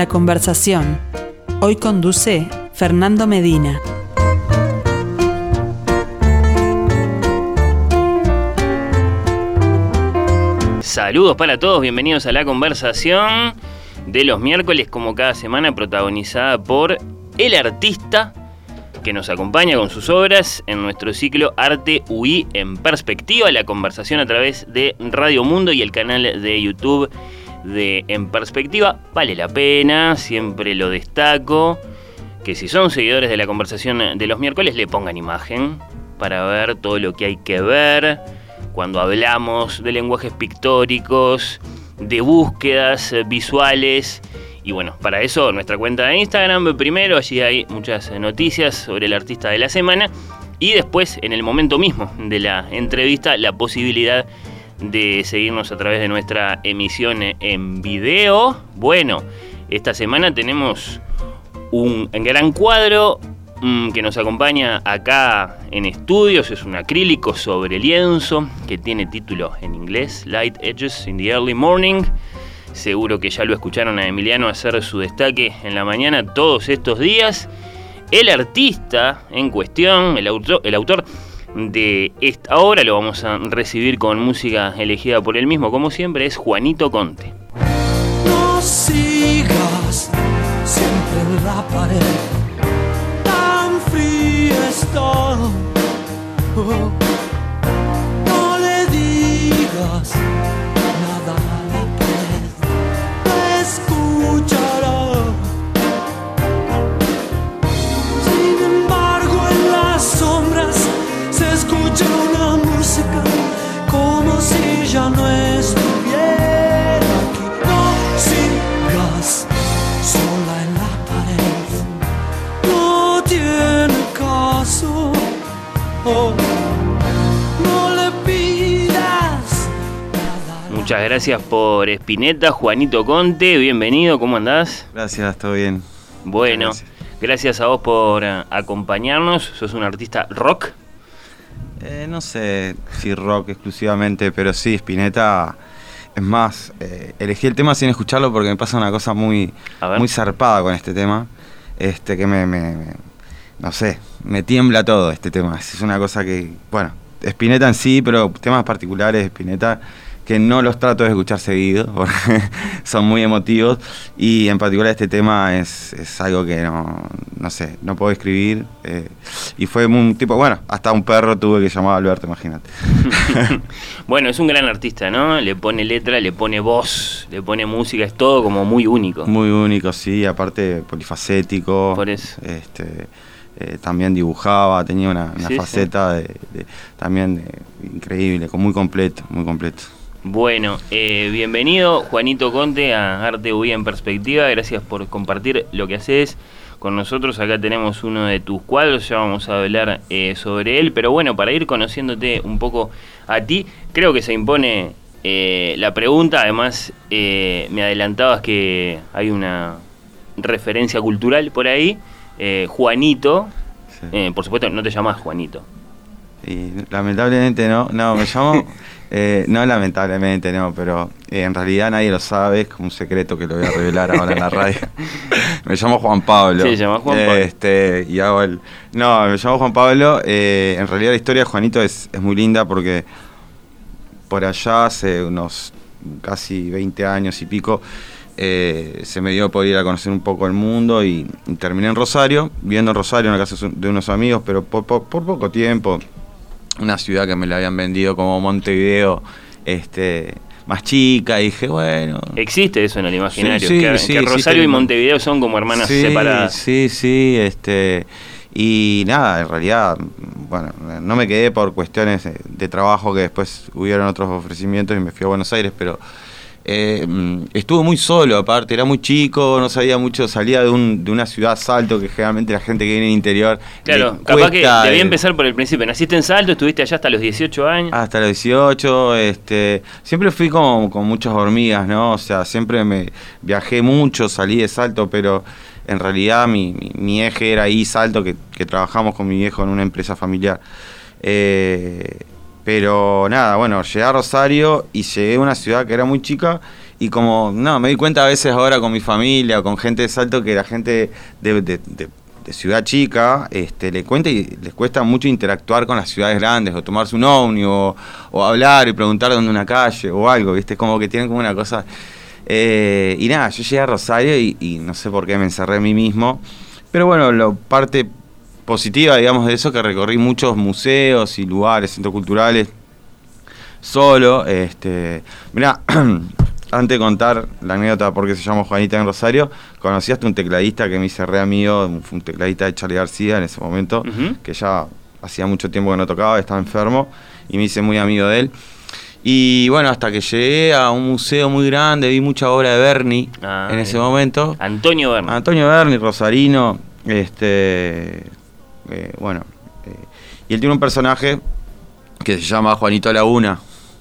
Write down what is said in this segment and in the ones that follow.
La conversación. Hoy conduce Fernando Medina. Saludos para todos, bienvenidos a la conversación de los miércoles como cada semana protagonizada por el artista que nos acompaña con sus obras en nuestro ciclo Arte UI en Perspectiva, la conversación a través de Radio Mundo y el canal de YouTube de En Perspectiva. Vale la pena, siempre lo destaco, que si son seguidores de la conversación de los miércoles le pongan imagen para ver todo lo que hay que ver cuando hablamos de lenguajes pictóricos, de búsquedas visuales y bueno, para eso nuestra cuenta de Instagram primero, allí hay muchas noticias sobre el artista de la semana. Y después, en el momento mismo de la entrevista, la posibilidad de seguirnos a través de nuestra emisión en video. Bueno, esta semana tenemos un gran cuadro mm, que nos acompaña acá en estudios. Es un acrílico sobre lienzo que tiene título en inglés, Light Edges in the Early Morning. Seguro que ya lo escucharon a Emiliano hacer su destaque en la mañana todos estos días. El artista en cuestión, el autor, el autor de esta obra, lo vamos a recibir con música elegida por él mismo, como siempre, es Juanito Conte. No sigas siempre en la pared, tan fría está. Oh, no le digas Muchas gracias por Espineta, Juanito Conte, bienvenido, ¿cómo andás? Gracias, todo bien. Bueno, gracias a vos por eh, acompañarnos, sos un artista rock. Eh, no sé si rock exclusivamente, pero sí, Spinetta. Es más, eh, elegí el tema sin escucharlo porque me pasa una cosa muy, muy zarpada con este tema. Este que me, me- me- no sé, me tiembla todo este tema. Es una cosa que, bueno, Spinetta en sí, pero temas particulares de Spinetta que no los trato de escuchar seguido porque son muy emotivos y en particular este tema es, es algo que no, no sé, no puedo escribir eh, y fue un tipo, bueno, hasta un perro tuve que llamar a Alberto, imagínate. bueno, es un gran artista, ¿no? Le pone letra, le pone voz, le pone música, es todo como muy único. Muy único, sí, aparte polifacético. Por eso. Este, eh, también dibujaba, tenía una, una Sí, sí. faceta de, de- también de- increíble, muy completo, muy completo. Bueno, eh, bienvenido Juanito Conte a Arte UI en Perspectiva. Gracias por compartir lo que haces con nosotros. Acá tenemos uno de tus cuadros, ya vamos a hablar eh, sobre él. Pero bueno, para ir conociéndote un poco a ti, creo que se impone eh, la pregunta. Además, eh, me adelantabas que hay una referencia cultural por ahí. Eh, Juanito, Sí. eh, por supuesto, no te llamas Juanito. Y lamentablemente no, no, me llamo, eh, no lamentablemente no, pero eh, en realidad nadie lo sabe, es como un secreto que lo voy a revelar ahora en la radio. me llamo Juan Pablo. Sí, se llama Juan Pablo. Este, y hago el... No, me llamo Juan Pablo, eh, en realidad la historia de Juanito es, es muy linda porque por allá hace unos casi 20 años y pico, eh, se me dio por ir a conocer un poco el mundo y, y terminé en Rosario, viviendo en Rosario, en la casa de unos amigos, pero por, por- por poco tiempo, una ciudad que me la habían vendido como Montevideo, este, más chica, y dije, bueno... Existe eso en el imaginario, Sí, sí, que, sí, que Rosario y Montevideo son como hermanas separadas. Sí, sí, este. Y nada, en realidad, bueno, no me quedé por cuestiones de trabajo que después hubieron otros ofrecimientos y me fui a Buenos Aires, pero eh, mm, estuvo muy solo, aparte, era muy chico, no sabía mucho, salía de, un, de una ciudad Salto, que generalmente la gente que viene del interior. Claro, capaz que debía eh, empezar por el principio. Naciste en Salto, estuviste allá hasta los 18 años. hasta los 18, este, siempre fui con, con muchas hormigas, ¿no? O sea, siempre me viajé mucho, salí de Salto, pero en realidad mi, mi- mi eje era ahí Salto, que, que trabajamos con mi viejo en una empresa familiar. Eh, pero nada, bueno, llegué a Rosario y llegué a una ciudad que era muy chica y como, no, me di cuenta a veces ahora con mi familia o con gente de Salto que la gente de, ciudad chica este, le cuenta y les cuesta mucho interactuar con las ciudades grandes o tomarse un ovni o, o hablar y preguntar dónde una calle o algo, ¿viste? Como que tienen como una cosa... Eh, y nada, yo llegué a Rosario y, y no sé por qué me encerré a mí mismo, pero bueno, la parte positiva, digamos, de eso que recorrí muchos museos y lugares, centros culturales, solo. Este, mirá, antes de contar la anécdota por qué se llama Juanita en Rosario, conocí hasta un tecladista que me hice re amigo, un tecladista de Charlie García en ese momento, que ya hacía mucho tiempo que no tocaba, estaba enfermo, y me hice muy amigo de él. Y bueno, hasta que llegué a un museo muy grande, vi mucha obra de Bernie Ah, en ese momento. Antonio Berni. Antonio Berni, Rosarino, este, eh, bueno, eh, y él tiene un personaje que se llama Juanito Laguna.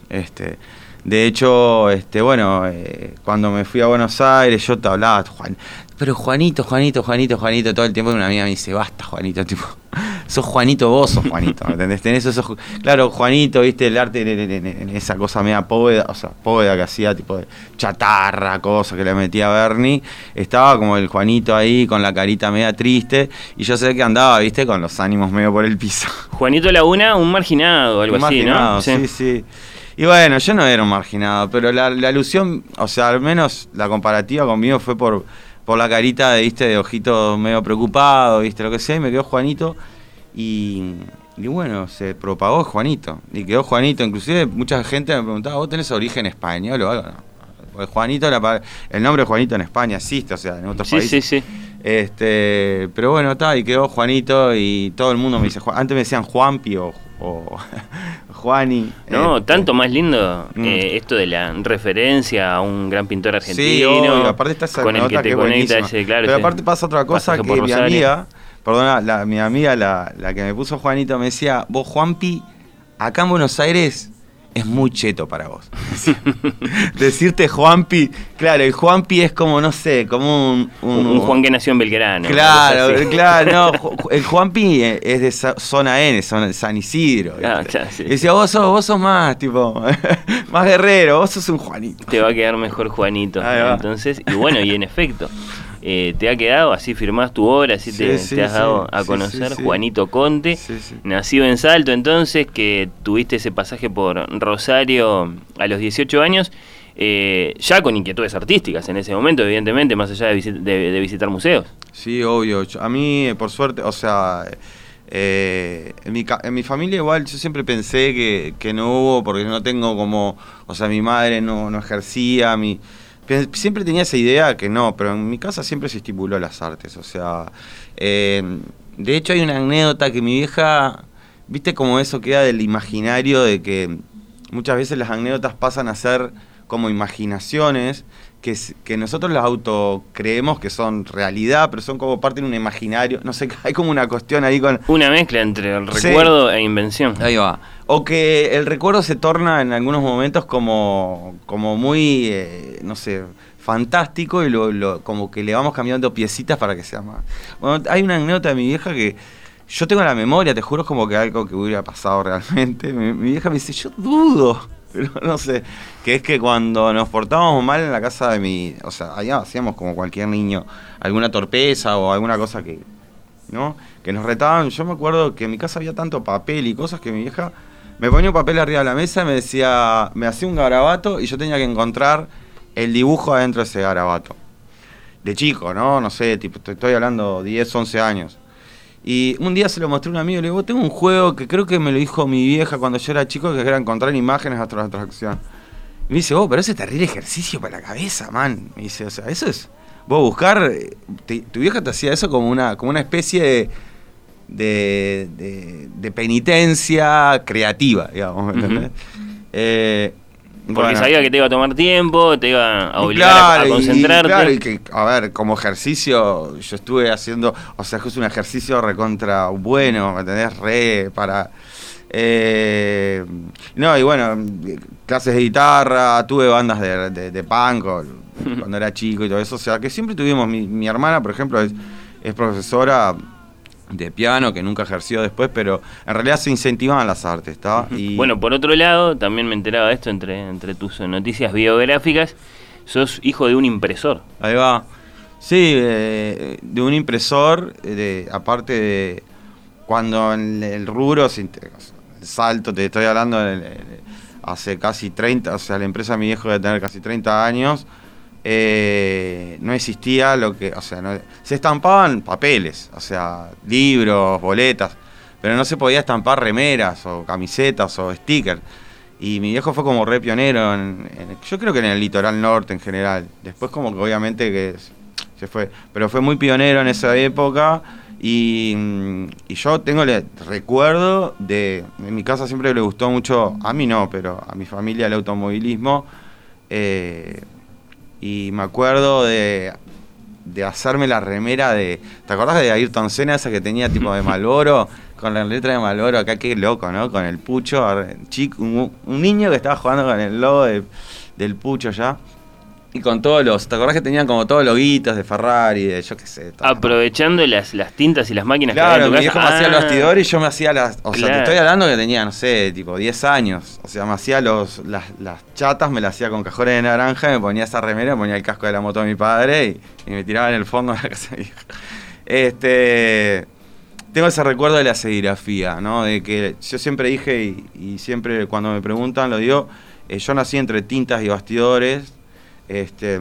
Este, de hecho, este, bueno, eh, cuando me fui a Buenos Aires, yo te hablaba, Juan, pero Juanito, Juanito, Juanito, Juanito, todo el tiempo una amiga me dice, basta, Juanito, tipo, sos Juanito, vos sos Juanito, ¿me entendés? Tenés esos, ju- claro, Juanito, viste, el arte, en- en- en- en esa cosa media póveda, o sea, póveda que hacía, tipo de chatarra, cosa que le metía Bernie, estaba como el Juanito ahí con la carita media triste, y yo sé que andaba, viste, con los ánimos medio por el piso. Juanito Laguna, un marginado, algo Un así, marginado, ¿no? Sí. sí, Y bueno, yo no era un marginado, pero la, la alusión, o sea, al menos la comparativa conmigo fue por, por la carita de, viste, de ojito medio preocupado, viste, lo que sea, y me quedó Juanito. Y, y bueno, se propagó Juanito. Y quedó Juanito. Inclusive mucha gente me preguntaba, ¿vos tenés origen español o algo? No. Juanito, la el nombre Juanito en España existe, o sea, en otros Sí, países. sí, sí. Este, pero bueno, está, y quedó Juanito y todo el mundo me dice, antes me decían Juanpi o, o Juani. No, este, tanto más lindo Mm. eh, esto de la referencia a un gran pintor argentino. Sí, obvio, aparte está esa con el que te conecta ese, claro. Pero ese aparte pasa otra cosa que mi amiga, perdona, la, mi amiga, la, la que me puso Juanito, me decía, vos Juanpi, acá en Buenos Aires es muy cheto para vos. Decirte Juanpi, claro, el Juanpi es como, no sé, como un... Un, un Juan que nació en Belgrano. Claro, claro, no, el Juanpi es de zona N, zona San Isidro. Ah, claro, sí. Y decía, vos sos, vos sos más, tipo, más guerrero, vos sos un Juanito. Te va a quedar mejor Juanito. Entonces, y bueno, y en efecto, eh, te ha quedado, así firmás tu obra, así Sí, te, sí, te has sí, dado a conocer. Juanito Conte, nacido en Salto entonces, que tuviste ese pasaje por Rosario a los 18 años, eh, ya con inquietudes artísticas en ese momento, evidentemente, más allá de, visi- de- de visitar museos. Sí, obvio. A mí, eh, por suerte, o sea, eh, en, mi, en mi familia igual yo siempre pensé que, que no hubo, porque no tengo como, o sea, mi madre no, no ejercía, mi, siempre tenía esa idea que no, pero en mi casa siempre se estipuló las artes, o sea, eh, de hecho hay una anécdota que mi vieja, viste como eso queda del imaginario de que muchas veces las anécdotas pasan a ser como imaginaciones que, que nosotros las auto creemos que son realidad, pero son como parte de un imaginario. No sé, hay como una cuestión ahí con. Una mezcla entre el Sí. recuerdo e invención. Ahí va. O que el recuerdo se torna en algunos momentos como, como muy, eh, no sé, fantástico y lo, lo- como que le vamos cambiando piecitas para que sea más. Bueno, hay una anécdota de mi vieja que yo tengo la memoria, te juro, es como que algo que hubiera pasado realmente. Mi, mi vieja me dice, yo dudo, pero no sé, que es que cuando nos portábamos mal en la casa de mi, o sea, allá hacíamos como cualquier niño, alguna torpeza o alguna cosa que, ¿no? Que nos retaban. Yo me acuerdo que en mi casa había tanto papel y cosas que mi vieja me ponía un papel arriba de la mesa y me decía, me hacía un garabato y yo tenía que encontrar el dibujo adentro de ese garabato. De chico, ¿no? No sé, tipo, estoy hablando 10, 11 años. Y un día se lo mostré a un amigo y le digo, tengo un juego que creo que me lo dijo mi vieja cuando yo era chico, que era encontrar imágenes hasta la atracción. Y me dice, oh, pero ese terrible ejercicio para la cabeza, man. Me dice, o sea, eso es. Vos buscar. eh, tu vieja te hacía eso como una, como una especie de. De, de- de penitencia creativa, digamos. Eh, Porque bueno. sabía que te iba a tomar tiempo, te iba a obligar a- concentrarte. Y, claro, y que, a ver, como ejercicio, yo estuve haciendo, o sea, es un ejercicio recontra bueno, ¿me entendés? Re para... eh, no, y bueno, clases de guitarra, tuve bandas de, de, de punk o- cuando era chico y todo eso, o sea, que siempre tuvimos, mi, mi hermana, por ejemplo, es, es profesora de piano, que nunca ejerció después, pero en realidad se incentivaban las artes, ¿está? Y, Bueno, por otro lado, también me enteraba de esto entre, entre tus noticias biográficas. sos hijo de un impresor. Ahí va. Sí, eh, de un impresor, eh, de, aparte de cuando en el rubro, el salto, te estoy hablando de, de- hace casi 30, o sea, la empresa de mi viejo debe tener casi 30 años, eh, no existía lo que, o sea, se estampaban papeles, o sea, libros, boletas, pero no se podía estampar remeras o camisetas o stickers. Y mi viejo fue como re pionero, en, yo creo que en el litoral norte en general. Después como que obviamente que se fue, pero fue muy pionero en esa época y, y yo tengo el recuerdo de, en mi casa siempre le gustó mucho, a mí no, pero a mi familia el automovilismo. eh, y me acuerdo de, de hacerme la remera de. ¿Te acordás de Ayrton Senna, esa que tenía tipo de Malboro? Con la letra de Malboro, acá qué loco, ¿no? Con el pucho, chico, un, un niño que estaba jugando con el logo de- del pucho ya. Y con todos los. ¿Te acordás que tenían como todos loguitos de Ferrari, de yo qué sé? Aprovechando las, las tintas y las máquinas que Claro, mi viejo me hacía el Ah, bastidor y yo me hacía las. O sea, te Claro. estoy hablando que tenía, no sé, tipo 10 años. O sea, me hacía los, las, las chatas, me las hacía con cajones de naranja, me ponía esa remera, me ponía el casco de la moto de mi padre y, y me tiraba en el fondo de la casa de mi. Este. Tengo ese recuerdo de la serigrafía, ¿no? De que yo siempre dije, y, y siempre cuando me preguntan lo digo, eh, yo nací entre tintas y bastidores. Este,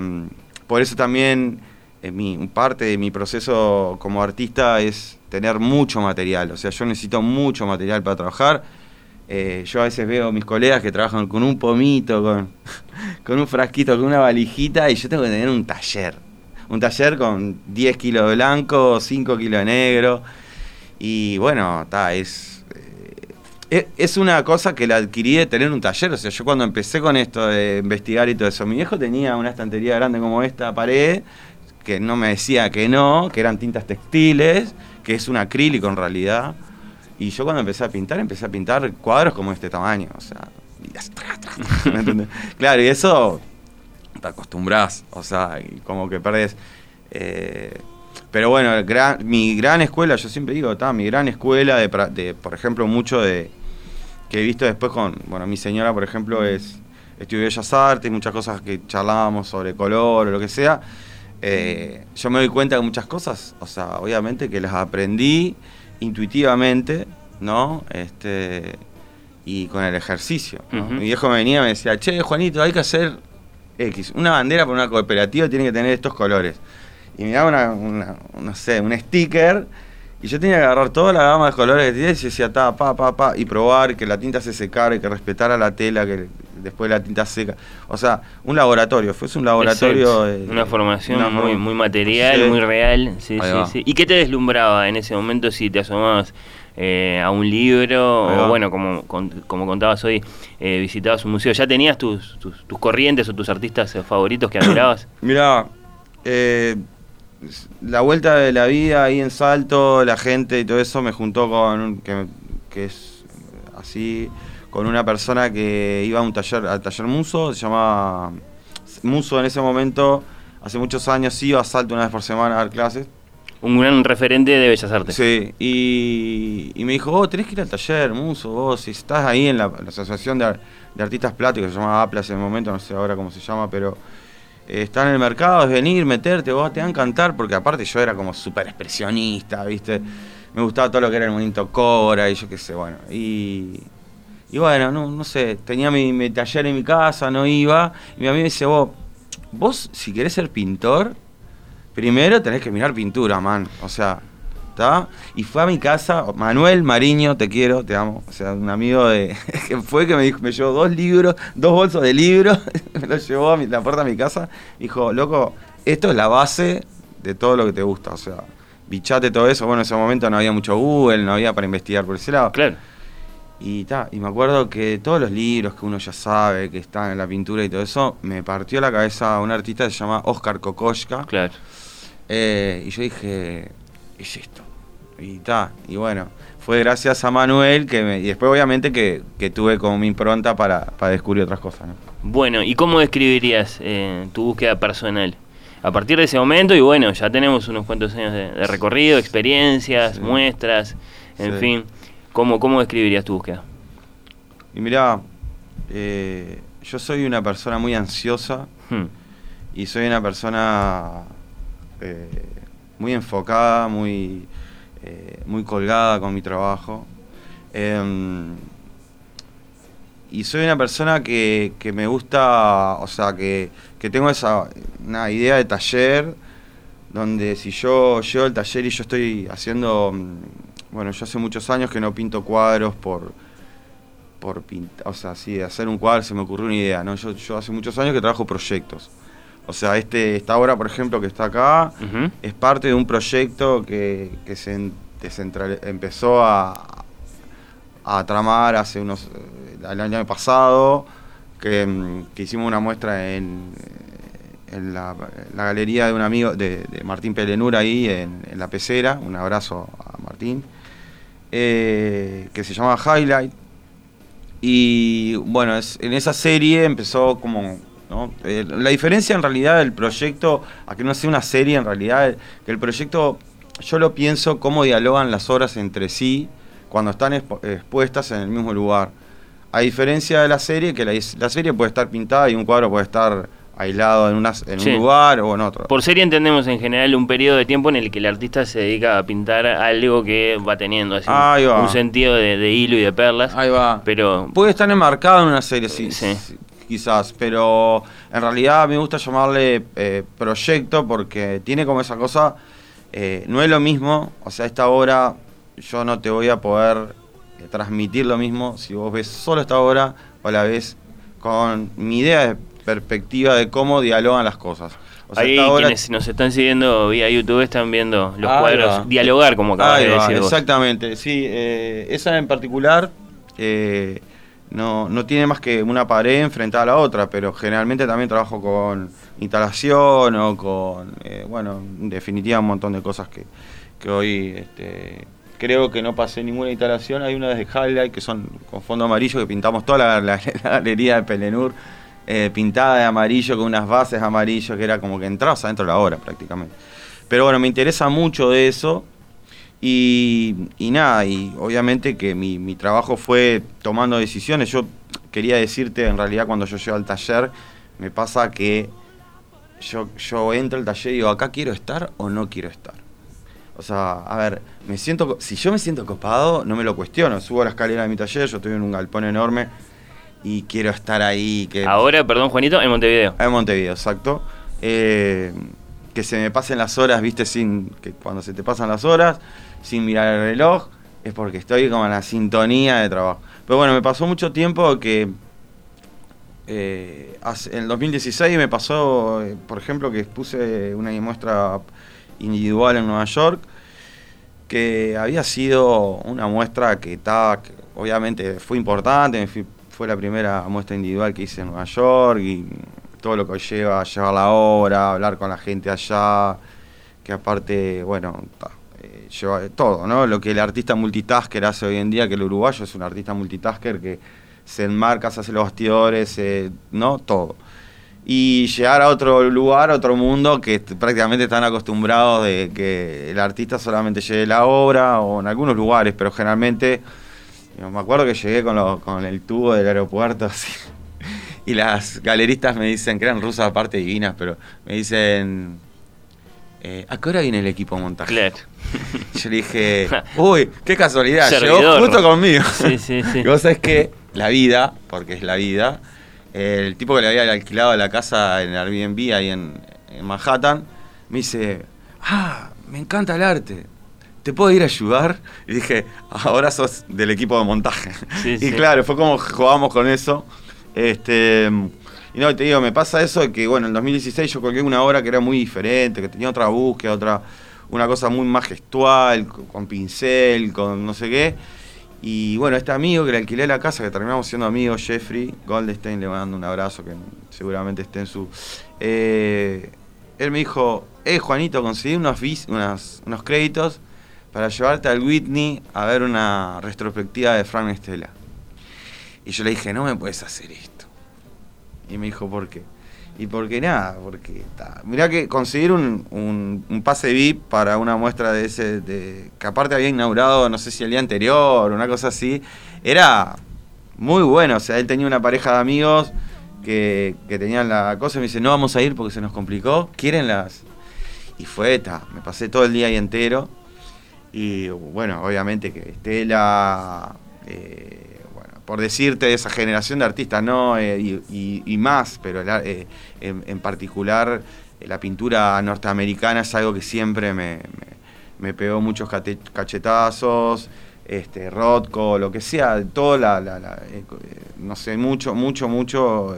por eso también eh, mi, parte de mi proceso como artista es tener mucho material. O sea, yo necesito mucho material para trabajar. Eh, yo a veces veo a mis colegas que trabajan con un pomito, con, con un frasquito, con una valijita, y yo tengo que tener un taller. Un taller con 10 kilos de blanco, 5 kilos de negro. Y bueno, ta, es, eh, es. Una cosa que la adquirí de tener un taller. O sea, yo cuando empecé con esto de investigar y todo eso, mi viejo tenía una estantería grande como esta pared, que no me decía que no, que eran tintas textiles, que es un acrílico en realidad. Y yo cuando empecé a pintar, empecé a pintar cuadros como este tamaño. O sea, y así, tra. Claro, y eso te acostumbras, o sea, como que perdés. eh, pero bueno, gran- mi gran escuela, yo siempre digo, está, mi gran escuela de, de, por ejemplo, mucho de que he visto después con, bueno, mi señora, por ejemplo, es estudió Bellas Artes, muchas cosas que charlábamos sobre color o lo que sea. eh, yo me doy cuenta de muchas cosas, o sea, obviamente que las aprendí intuitivamente, ¿no? Este, y con el ejercicio. Mi viejo me venía y me decía, che, Juanito, hay que hacer X. Una bandera para una cooperativa tiene que tener estos colores. Y me daba una, una- no sé, un sticker. Y yo tenía que agarrar toda la gama de colores que tenía y decía, ta, pa, pa, pa, y probar que la tinta se secara y que respetara la tela, que después la tinta seca. O sea, un laboratorio, fuese un laboratorio. De- una formación una muy, material, Sí. muy real. Sí, sí, sí. ¿Y qué te deslumbraba en ese momento si te asomabas eh, a un libro? O bueno, como, con- como contabas hoy, eh, visitabas un museo. ¿Ya tenías tus, tus, tus corrientes o tus artistas eh, favoritos que admirabas? Mirá, eh, la vuelta de la vida ahí en Salto, la gente y todo eso me juntó con, un- que, que es así, con una persona que iba a un taller, al taller Muso, se llamaba Muso en ese momento, hace muchos años iba a Salto una vez por semana a dar clases. un gran referente de Bellas Artes. Sí, y, y me dijo, vos tenés que ir al taller, Muso, vos, si estás ahí en la, la Asociación de, de Artistas Plásticos, se llamaba APLAS en el momento, no sé ahora cómo se llama, pero está en el mercado, es venir, meterte, vos te va a encantar, porque aparte yo era como súper expresionista, ¿viste? Me gustaba todo lo que era el movimiento Cobra y yo qué sé, bueno, y... Y bueno, no, no sé, tenía mi, mi taller en mi casa, no iba, y mi amigo me dice, vos, vos si querés ser pintor, primero tenés que mirar pintura, man. O sea, Y fue a mi casa, Manuel Mariño, te quiero, te amo. O sea, un amigo de. que fue que me dijo, me llevó dos libros, dos bolsos de libros, me los llevó a mi- la puerta de mi casa. Dijo, loco, esto es la base de todo lo que te gusta. O sea, bichate todo eso. Bueno, en ese momento no había mucho Google, no había para investigar por ese lado. Claro. Y, ta, y me acuerdo que todos los libros que uno ya sabe, que están en la pintura y todo eso, me partió la cabeza un artista que se llama Oscar Kokoschka. Claro. Eh, y yo dije, es esto. Y ta, y bueno, fue gracias a Manuel que me, y después obviamente que, que tuve como mi impronta para, para descubrir otras cosas, ¿no? Bueno, ¿y cómo describirías eh, tu búsqueda personal? A partir de ese momento, y bueno, ya tenemos unos cuantos años de, de recorrido, experiencias, Sí. muestras, en Sí. fin. ¿Cómo, ¿Cómo describirías tu búsqueda? Y mirá, eh, yo soy una persona muy ansiosa Hmm. y soy una persona eh, muy enfocada, muy, eh, muy colgada con mi trabajo. Em, y soy una persona que, que me gusta, o sea, que, que tengo esa una idea de taller, donde si yo llego al taller y yo estoy haciendo, mm, bueno, yo hace muchos años que no pinto cuadros por, por pintar, o sea, sí, hacer un cuadro se me ocurrió una idea, ¿no? Yo, yo hace muchos años que trabajo proyectos. O sea, este, esta obra, por ejemplo, que está acá, es parte de un proyecto que, que se empezó a, a tramar hace unos eh, el año pasado, que, mm, que hicimos una muestra en, eh, en la, la galería de un amigo de, de Martín Pelenura ahí en, en la pecera, un abrazo a Martín, eh, que se llama Highlight. Y bueno, es- en esa serie empezó como... ¿no? Eh, la diferencia en realidad del proyecto, a que no sea una serie en realidad, que el proyecto yo lo pienso cómo dialogan las obras entre sí cuando están expuestas en el mismo lugar. A diferencia de la serie, que la, la serie puede estar pintada y un cuadro puede estar aislado en, una, en Sí. un lugar o en otro. Por serie entendemos en general un periodo de tiempo en el que el artista se dedica a pintar algo que va teniendo así, un sentido de, de hilo y de perlas. Ahí va. Pero Puede estar enmarcado en una serie, sí, Sí. Quizás, pero en realidad me gusta llamarle eh, proyecto porque tiene como esa cosa, eh, no es lo mismo, o sea, esta obra yo no te voy a poder eh, transmitir lo mismo si vos ves solo esta obra o la ves con mi idea de perspectiva de cómo dialogan las cosas. O sea, ahí obra- quienes nos están siguiendo vía YouTube están viendo los cuadros va. dialogar, como acabas de decir vos. Exactamente, sí. eh, esa en particular eh, no, no tiene más que una pared enfrentada a la otra, pero generalmente también trabajo con instalación o con, eh, bueno, en definitiva un montón de cosas que, que hoy este, creo que no pasé ninguna instalación. Hay una de Highlight que son con fondo amarillo que pintamos toda la, galería de Pelenur. eh, pintada de amarillo con unas bases amarillo que era como que entrabas adentro de la obra prácticamente. Pero bueno, me interesa mucho de eso. Y, y nada, y obviamente que mi, mi trabajo fue tomando decisiones. Yo quería decirte, en realidad, cuando yo llego al taller, me pasa que yo, yo entro al taller y digo, ¿acá quiero estar o no quiero estar? O sea, a ver, me siento, si yo me siento copado, no me lo cuestiono. Subo a la escalera de mi taller, yo estoy en un galpón enorme y quiero estar ahí. Que, Ahora, perdón Juanito, en Montevideo. en Montevideo, exacto. Eh, que se me pasen las horas, viste, sin que cuando se te pasan las horas, sin mirar el reloj, es porque estoy como en la sintonía de trabajo. Pero bueno, me pasó mucho tiempo que eh, en el 2016 me pasó, eh, por ejemplo, que puse una muestra individual en Nueva York, que había sido una muestra que estaba, obviamente fue importante, fui- fue la primera muestra individual que hice en Nueva York y todo lo que lleva llevar la obra, hablar con la gente allá, que aparte, bueno, ta, todo, ¿no? Lo que el artista multitasker hace hoy en día, que el uruguayo es un artista multitasker que se enmarca, se hace los bastidores, eh, ¿no? Todo. Y llegar a otro lugar, a otro mundo, que prácticamente están acostumbrados de que el artista solamente lleve la obra, o en algunos lugares, pero generalmente, me acuerdo que llegué con, lo- con el tubo del aeropuerto, y las galeristas me dicen, que eran rusas aparte divinas, pero me dicen, eh, ¿a qué hora viene el equipo de montaje? Claro. Yo le dije, uy, qué casualidad, Servidor. llegó justo conmigo. Sí, sí, sí. Y vos sabés que la vida, porque es la vida, el tipo que le había alquilado la casa en Airbnb ahí en, en Manhattan, me dice, ah, me encanta el arte. ¿Te puedo ir a ayudar? Y dije, ahora sos del equipo de montaje. Sí, y sí. claro, fue como jugamos con eso. Este, y no, te digo, me pasa eso de que, bueno, en 2016 yo colgué una obra que era muy diferente, que tenía otra búsqueda, otra, una cosa muy más gestual, con, con pincel, con no sé qué. Y bueno, este amigo que le alquilé la casa, que terminamos siendo amigos, Jeffrey Goldstein, le mando un abrazo, que seguramente esté en su... eh, él me dijo, eh, Juanito, conseguí unos, unos créditos para llevarte al Whitney a ver una retrospectiva de Frank Stella. Y yo le dije, no me puedes hacer esto. Y me dijo, ¿por qué? Y porque nada, porque ta, mirá que conseguir un, un- pase VIP para una muestra de ese, que aparte había inaugurado, no sé si el día anterior, una cosa así, era muy bueno. O sea, él tenía una pareja de amigos que, que tenían la cosa y me dice, no vamos a ir porque se nos complicó, ¿quieren las? Y fue, esta, me pasé todo el día ahí entero. Y bueno, obviamente que Estela, eh, por decirte de esa generación de artistas, no, eh, y, y- y más, pero la- eh, en, en particular eh, la pintura norteamericana es algo que siempre me, me- me pegó muchos cate- cachetazos, este, Rothko, lo que sea, todo la, la- la, eh, co- no sé, mucho, mucho, mucho.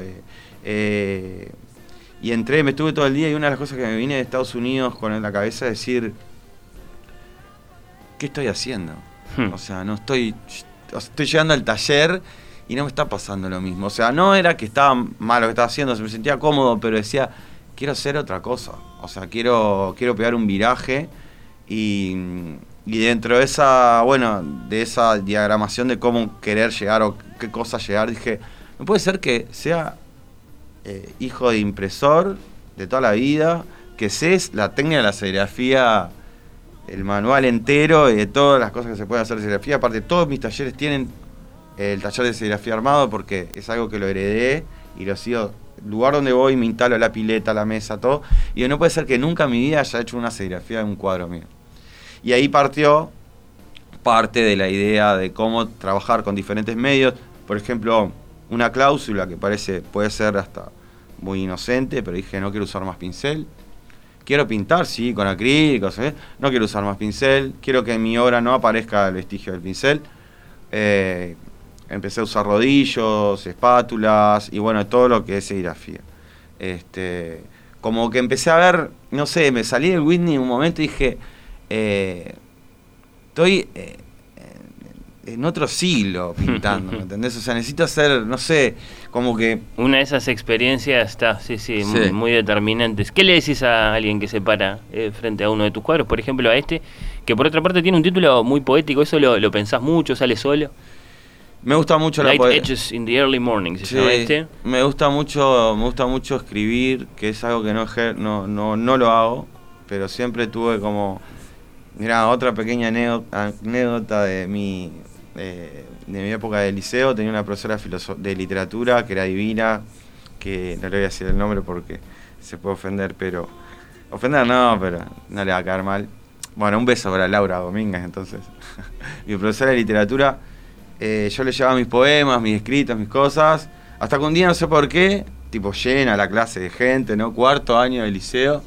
y entré, me estuve todo el día y una de las cosas que me vine de Estados Unidos con la cabeza es decir, ¿qué estoy haciendo? Hmm. O sea, no estoy, estoy llegando al taller y no me está pasando lo mismo. O sea, no era que estaba mal lo que estaba haciendo, se me sentía cómodo, pero decía, quiero hacer otra cosa. O sea, quiero, quiero pegar un viraje y, y dentro de esa, bueno, de esa diagramación de cómo querer llegar o qué cosa llegar, dije, no puede ser que sea eh, hijo de impresor de toda la vida, que sé la técnica de la serigrafía, el manual entero y de todas las cosas que se pueden hacer de serigrafía. Aparte, todos mis talleres tienen el taller de serigrafía armado porque es algo que lo heredé y lo sigo. Lugar donde voy, me instalo la pileta, la mesa, todo. Y no puede ser que nunca en mi vida haya hecho una serigrafía de un cuadro mío. Y ahí partió parte de la idea de cómo trabajar con diferentes medios. Por ejemplo, una cláusula que parece, puede ser hasta muy inocente, pero dije no quiero usar más pincel. Quiero pintar, sí, con acrílicos, no quiero usar más pincel. Quiero que en mi obra no aparezca el vestigio del pincel. Eh, empecé a usar rodillos, espátulas y bueno, todo lo que es serigrafía. Este, como que empecé a ver, no sé, me salí del Whitney en un momento y dije, eh, estoy eh, en- otro siglo pintando, ¿me entendés? O sea, necesito hacer, no sé, como que Una de esas experiencias está, sí, sí, Sí. Muy, muy determinantes. ¿Qué le decís a alguien que se para eh, frente a uno de tus cuadros? Por ejemplo, a este, que por otra parte tiene un título muy poético, ¿eso lo, lo pensás mucho, sale solo? me gusta mucho la Light poe- Edges in the Early Morning, se Sí, este. me gusta mucho, me gusta mucho escribir, que es algo que no, no, no, no lo hago, pero siempre tuve como, mira, otra pequeña anécdo- anécdota de mi, eh, de mi época de liceo, tenía una profesora de, literatura que era divina, que no le voy a decir el nombre porque se puede ofender, pero, ofender no, pero no le va a caer mal. Bueno, un beso para Laura Domínguez, entonces. mi profesora de literatura eh, yo le llevaba mis poemas, mis escritos, mis cosas. Hasta que un día, no sé por qué, tipo llena la clase de gente, ¿no? Cuarto año de liceo.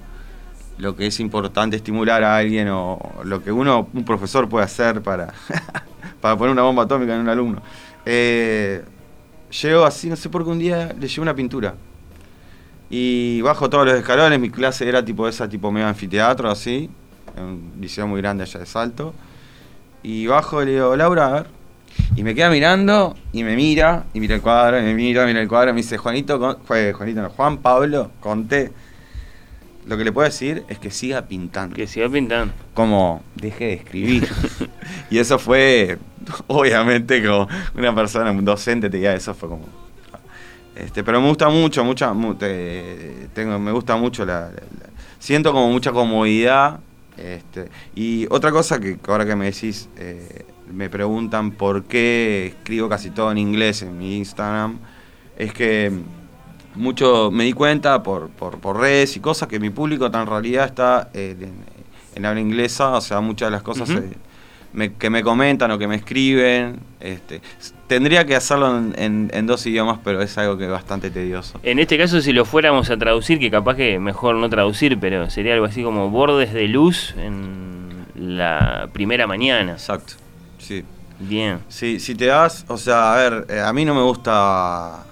Lo que es importante estimular a alguien o lo que uno, un profesor puede hacer para, para poner una bomba atómica en un alumno. Eh, llego así, no sé por qué un día le llevo una pintura. Y bajo todos los escalones, mi clase era tipo esa, tipo medio anfiteatro, así, en un liceo muy grande allá de Salto. Y bajo le digo, Laura, a ver. Y me queda mirando y me mira, y mira el cuadro, y me mira, mira el cuadro, y me dice, Juanito, con- Juanito, no, Juan Pablo, conté. Lo que le puedo decir es que siga pintando. Que siga pintando. Como deje de escribir. y eso fue, obviamente, como una persona, un docente te diga, eso fue como. Este, pero me gusta mucho, mucha, mu- te- tengo, me gusta mucho la, la- la- siento como mucha comodidad. Este, y otra cosa que ahora que me decís, eh, me preguntan por qué escribo casi todo en inglés en mi Instagram, es que mucho me di cuenta por, por, por redes y cosas que mi público en realidad está eh, en, en habla inglesa, o sea, muchas de las cosas eh, me- que me comentan o que me escriben, este, tendría que hacerlo en, en- en dos idiomas, pero es algo que es bastante tedioso. En este caso, si lo fuéramos a traducir, que capaz que mejor no traducir, pero sería algo así como bordes de luz en la primera mañana. Exacto, sí. Bien. Si, si te das, o sea, a ver, eh, a mí no me gusta.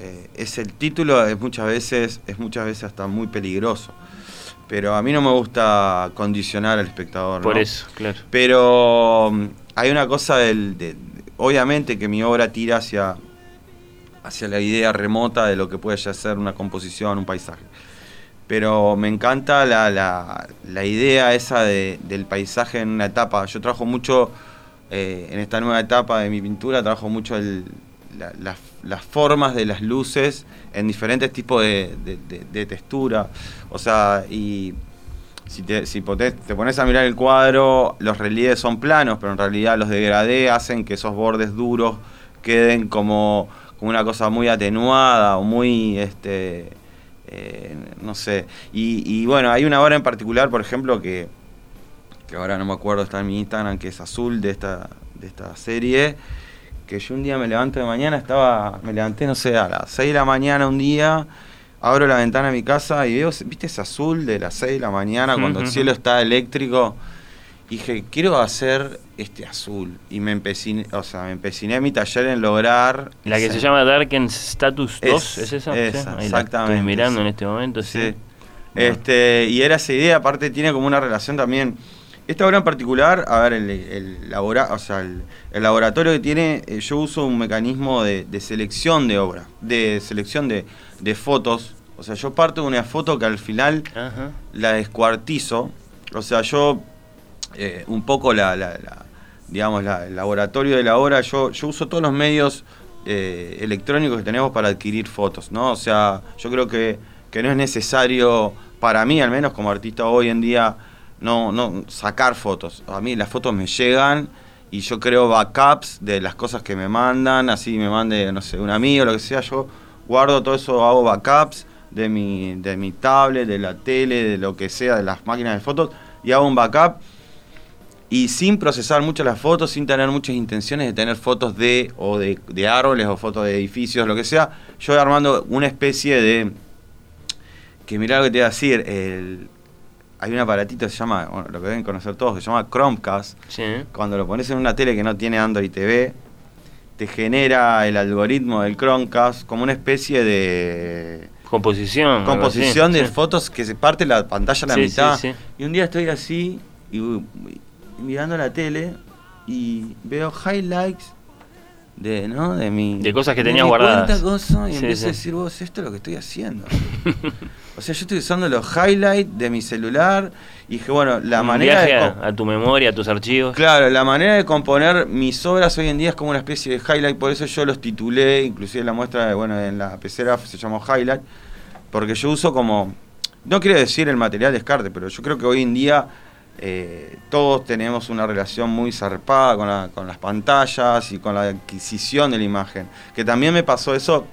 Eh, es el título, es muchas veces, es muchas veces hasta muy peligroso. Pero a mí no me gusta condicionar al espectador. Por ¿no? eso, claro. Pero mm, hay una cosa del. de- obviamente que mi obra tira hacia, hacia la idea remota de lo que puede ya ser una composición, un paisaje. Pero me encanta la, la- la idea esa de- del paisaje en una etapa. Yo trabajo mucho, eh, en esta nueva etapa de mi pintura, trabajo mucho el- la- las- formas de las luces en diferentes tipos de, de- textura. O sea, y si, te, si te pones a mirar el cuadro, los relieves son planos, pero en realidad los degradé hacen que esos bordes duros queden como, como una cosa muy atenuada o muy, este, eh, no sé. Y, y bueno, hay una obra en particular, por ejemplo, que, que ahora no me acuerdo, está en mi Instagram, que es azul de esta, de esta serie, que yo un día me levanto de mañana, estaba, me levanté, no sé, a las 6 de la mañana un día, abro la ventana de mi casa y veo, ¿viste ese azul de las 6 de la mañana cuando el cielo está eléctrico? Y dije, quiero hacer este azul. Y me empeciné, o sea, me empeciné a mi taller en lograr... La que ese- se llama Darken Status 2, Es- ¿es, esa? la exactamente, Estoy mirando sí. en este momento, sí. Sí. Este, y era esa idea, aparte tiene como una relación también. Esta obra en particular, a ver, el, el labora- o sea, el, el laboratorio que tiene, eh, yo uso un mecanismo de, de selección de obra, de selección de, de fotos. O sea, yo parto de una foto que al final Ajá. la descuartizo. O sea, yo eh, un poco la, la- la- digamos, la- el laboratorio de la obra, yo, yo uso todos los medios eh, electrónicos que tenemos para adquirir fotos, ¿no? O sea, yo creo que, que no es necesario, para mí al menos como artista hoy en día, no, no sacar fotos. A mí las fotos me llegan y yo creo backups de las cosas que me mandan, así me mande, no sé, un amigo, lo que sea, yo guardo todo eso, hago backups de mi, de mi tablet, de la tele, de lo que sea, de las máquinas de fotos, y hago un backup y sin procesar mucho las fotos, sin tener muchas intenciones de tener fotos de o de, de árboles o fotos de edificios, lo que sea, yo voy armando una especie de que mirá lo que te voy a decir, el- hay un aparatito que se llama, bueno, lo que deben conocer todos, que se llama Chromecast. Sí. Cuando lo pones en una tele que no tiene Android TV, te genera el algoritmo del Chromecast como una especie de Composición. composición así, de sí. fotos que se parte la pantalla a la Sí, mitad. sí, sí. Y un día estoy así y, y mirando la tele y veo highlights de, ¿no? de mi De cosas que mi guardadas. cosa, y empiezo a decir, vos, esto es lo que estoy haciendo. o sea, yo estoy usando los highlights de mi celular y dije, bueno, la Un manera viaje de a, tu memoria, a tus archivos. Claro, la manera de componer mis obras hoy en día es como una especie de highlight, por eso yo los titulé, inclusive la muestra, bueno, en la pecera se llamó highlight, porque yo uso como, no quiero decir el material descarte, pero yo creo que hoy en día eh, todos tenemos una relación muy zarpada con, la- con las pantallas y con la adquisición de la imagen, que también me pasó eso,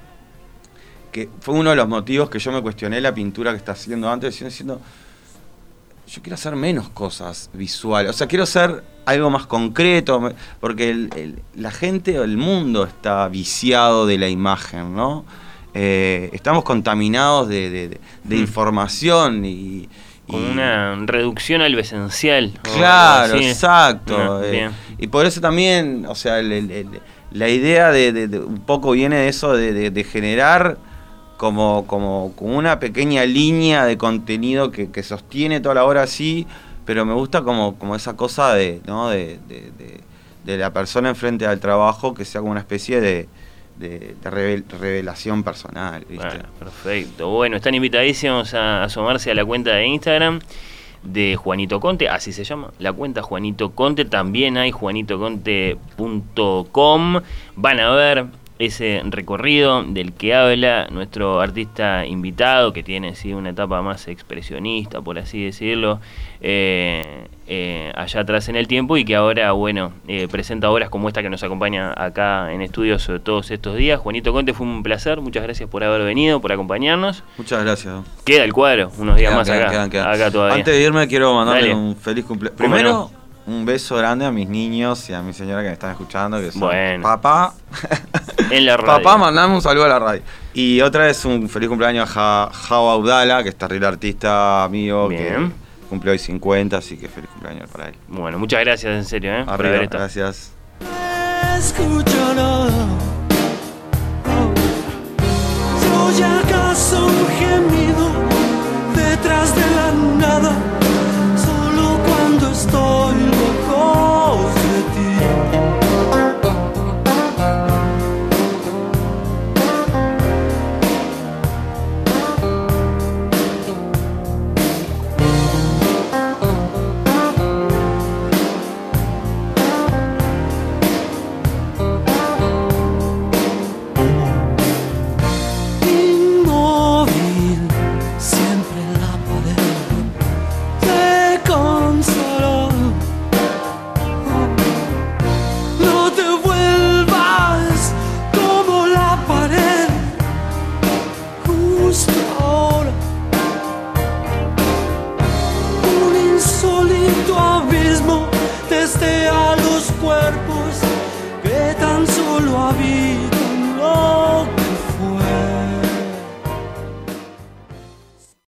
que fue uno de los motivos que yo me cuestioné la pintura que está haciendo antes, diciendo, diciendo yo quiero hacer menos cosas visuales. O sea, quiero hacer algo más concreto, porque el- el- la gente o el mundo está viciado de la imagen, ¿no? Eh, estamos contaminados de, de- de- de Mm. información y... Con una reducción a lo esencial. Claro, exacto. No, eh, y por eso también, o sea, el- el- el- la idea de, de- de- un poco viene de eso, de generar como, como, como una pequeña línea de contenido que, sostiene toda la obra así, pero me gusta como, como esa cosa de, ¿no? de, de- de- la persona enfrente al trabajo que sea como una especie de, de- de revel- revelación personal. Bueno, perfecto. Bueno, están invitadísimos a asomarse a la cuenta de Instagram de Juanito Conte, así se llama, la cuenta Juanito Conte, también hay juanitoconte.com, van a ver ese recorrido del que habla nuestro artista invitado, que tiene sí, una etapa más expresionista, por así decirlo, eh, eh, allá atrás en el tiempo y que ahora, bueno, eh, presenta obras como esta que nos acompaña acá en estudios todos estos días. Juanito Conte, fue un placer, muchas gracias por haber venido, por acompañarnos. Muchas gracias. Queda el cuadro, unos días Quedan, más quedan, acá, quedan, quedan. acá todavía. Antes de irme quiero mandarle Dale. un feliz cumpleaños. ¿Cómo Primero, un beso grande a mis niños y a mi señora que me están escuchando, que son Bueno. papá. En la radio. Papá, mandame un saludo a la radio. Y otra vez un feliz cumpleaños a Ja- Jao Audala, que es terrible artista amigo, Bien. que cumple hoy 50, así que feliz cumpleaños para él. Bueno, muchas gracias en serio, ¿eh? por Arriba, haber estado. gracias. escuchará. ¿Soy acaso un gemido detrás de la nada?